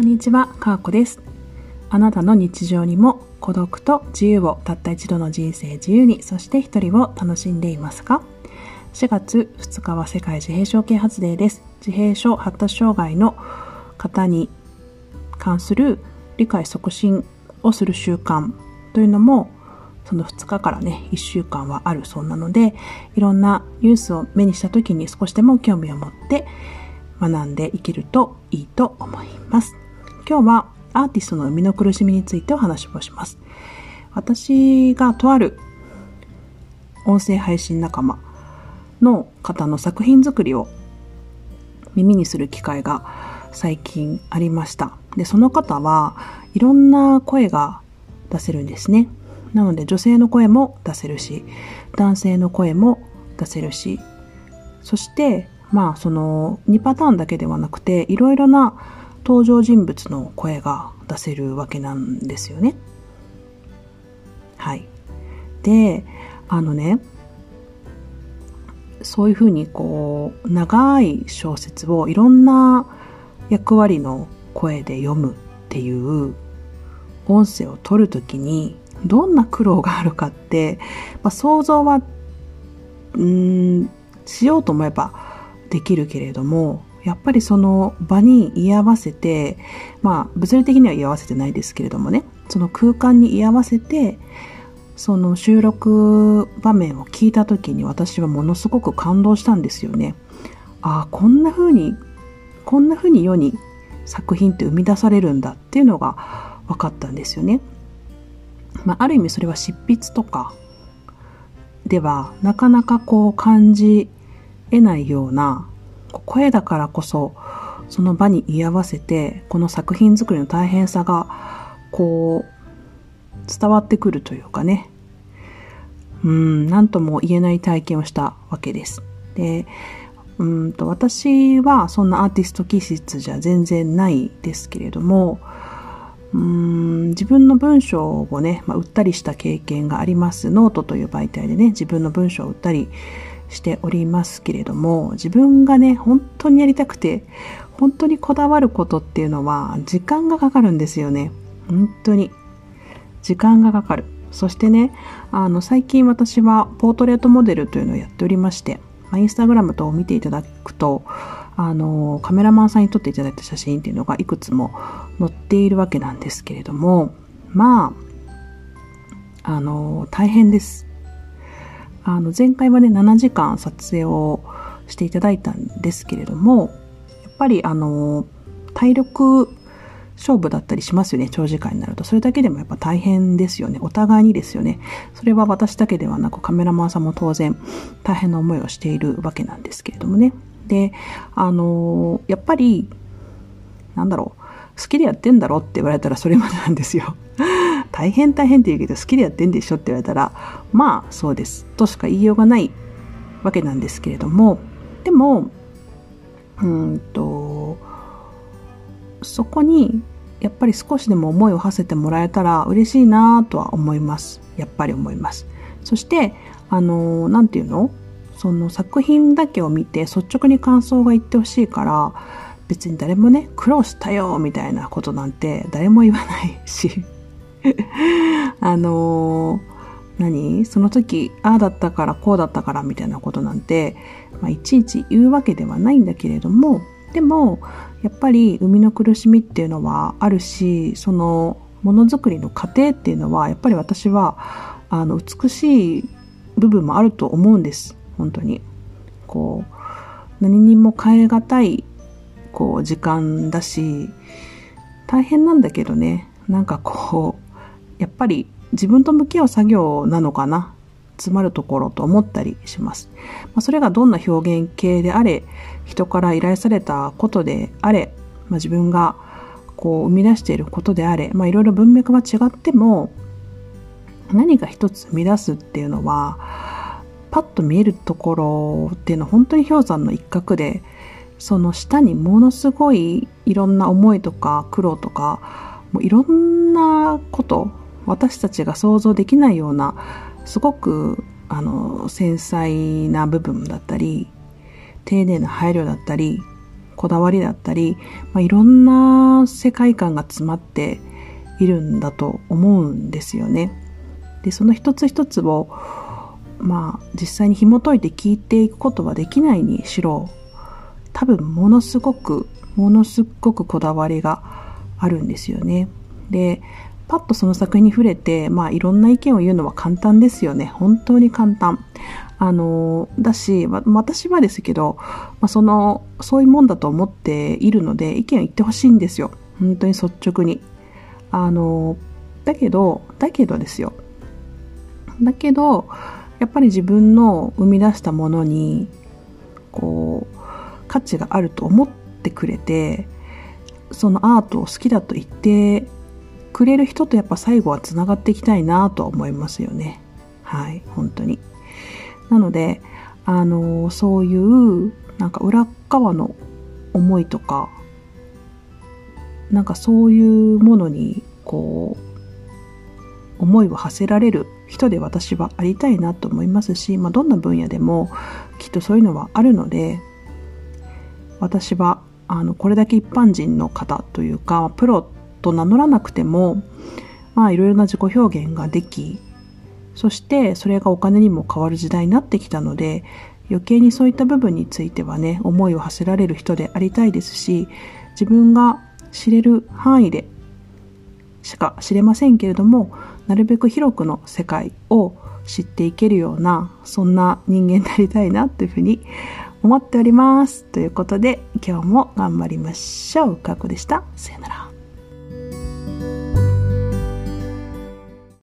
こんにちは、かーこです。あなたの日常にも孤独と自由をたった一度の人生自由に、そして一人を楽しんでいますか ?4 月2日は世界自閉症啓発デーです。自閉症発達障害の方に関する理解促進をする習慣というのもその2日からね、1週間はあるそうなので、いろんなニュースを目にした時に少しでも興味を持って学んでいけるといいと思います。今日はアーティストの生みの苦しみについてお話をします。私がとある音声配信仲間の方の作品作りを耳にする機会が最近ありました。で、その方はいろんな声が出せるんですね。なので女性の声も出せるし、男性の声も出せるし、そして、まあその2パターンだけではなくて、いろいろな登場人物の声が出せるわけなんですよね。はい。で、あのね、そういうふうにこう、長い小説をいろんな役割の声で読むっていう音声を取るときに、どんな苦労があるかって、まあ、想像は、うん、しようと思えばできるけれども、やっぱりその場に居合わせて、まあ物理的には居合わせてないですけれどもね、その空間に居合わせて、その収録場面を聞いた時に私はものすごく感動したんですよね。ああ、こんな風に、こんな風に世に作品って生み出されるんだっていうのが分かったんですよね。まあ、ある意味それは執筆とかではなかなかこう感じ得ないような声だからこそその場に居合わせてこの作品作りの大変さがこう伝わってくるというかねうん何とも言えない体験をしたわけです。でうんと私はそんなアーティスト気質じゃ全然ないですけれどもうん自分の文章をね、まあ、売ったりした経験があります。ノートという媒体でね、自分の文章を売ったりしておりますけれども、自分がね、本当にやりたくて、本当にこだわることっていうのは、時間がかかるんですよね。本当に。時間がかかる。そしてね、あの、最近私はポートレートモデルというのをやっておりまして、まあ、インスタグラム等を見ていただくと、あの、カメラマンさんに撮っていただいた写真っていうのがいくつも載っているわけなんですけれども、まあ、あの、大変です。あの、前回はね、7時間撮影をしていただいたんですけれども、やっぱりあの、体力勝負だったりしますよね、長時間になると。それだけでもやっぱ大変ですよね。お互いにですよね。それは私だけではなくカメラマンさんも当然大変な思いをしているわけなんですけれどもね。で、あの、やっぱり、なんだろう、好きでやってんだろうって言われたらそれまでなんですよ。大変大変って言うけど好きでやってんでしょって言われたら、まあそうです。としか言いようがないわけなんですけれども、でも、うんと、そこにやっぱり少しでも思いを馳せてもらえたら嬉しいなとは思います。やっぱり思います。そして、あの、なんていうの？その作品だけを見て率直に感想が言ってほしいから、別に誰もね、苦労したよみたいなことなんて誰も言わないし、あの何？その時、ああだったからこうだったからみたいなことなんて、まあ、いちいち言うわけではないんだけれども、でも、やっぱり生みの苦しみっていうのはあるし、そのものづくりの過程っていうのは、やっぱり私は、あの、美しい部分もあると思うんです。本当に。こう、何にも変え難い、こう、時間だし、大変なんだけどね、なんかこう、やっぱり自分と向き合う作業なのかな。詰まるところと思ったりします。まあ、それがどんな表現系であれ、人から依頼されたことであれ、まあ、自分がこう生み出していることであれ、まあ、いろいろ文脈は違っても、何か一つ生み出すっていうのは、パッと見えるところっていうのは本当に氷山の一角で、その下にものすごいいろんな思いとか苦労とか、もういろんなこと、私たちが想像できないような、すごくあの繊細な部分だったり、丁寧な配慮だったり、こだわりだったり、まあ、いろんな世界観が詰まっているんだと思うんですよね。で、その一つ一つを、まあ、実際に紐解いて聞いていくことはできないにしろ、多分ものすごく、ものすごくこだわりがあるんですよね。で、パッとその作品に触れて、まあいろんな意見を言うのは簡単ですよね。本当に簡単。あの、だし、私はですけど、まあ、その、そういうもんだと思っているので、意見を言ってほしいんですよ。本当に率直に。あの、だけど、だけどですよ。だけど、やっぱり自分の生み出したものに、こう、価値があると思ってくれて、そのアートを好きだと言ってくれる人とやっぱ最後はつながっていきたいなと思いますよね。はい、本当に。なので、あの、そういう、なんか裏側の思いとか、なんかそういうものに、こう、思いを馳せられる人で私はありたいなと思いますし、まあ、どんな分野でもきっとそういうのはあるので、私は、あの、これだけ一般人の方というか、プロと名乗らなくても、まあ、いろいろな自己表現ができ、そしてそれがお金にも変わる時代になってきたので余計にそういった部分についてはね思いを馳せられる人でありたいですし自分が知れる範囲でしか知れませんけれどもなるべく広くの世界を知っていけるようなそんな人間になりたいなというふうに思っております。ということで今日も頑張りましょう。かこでした。さよなら。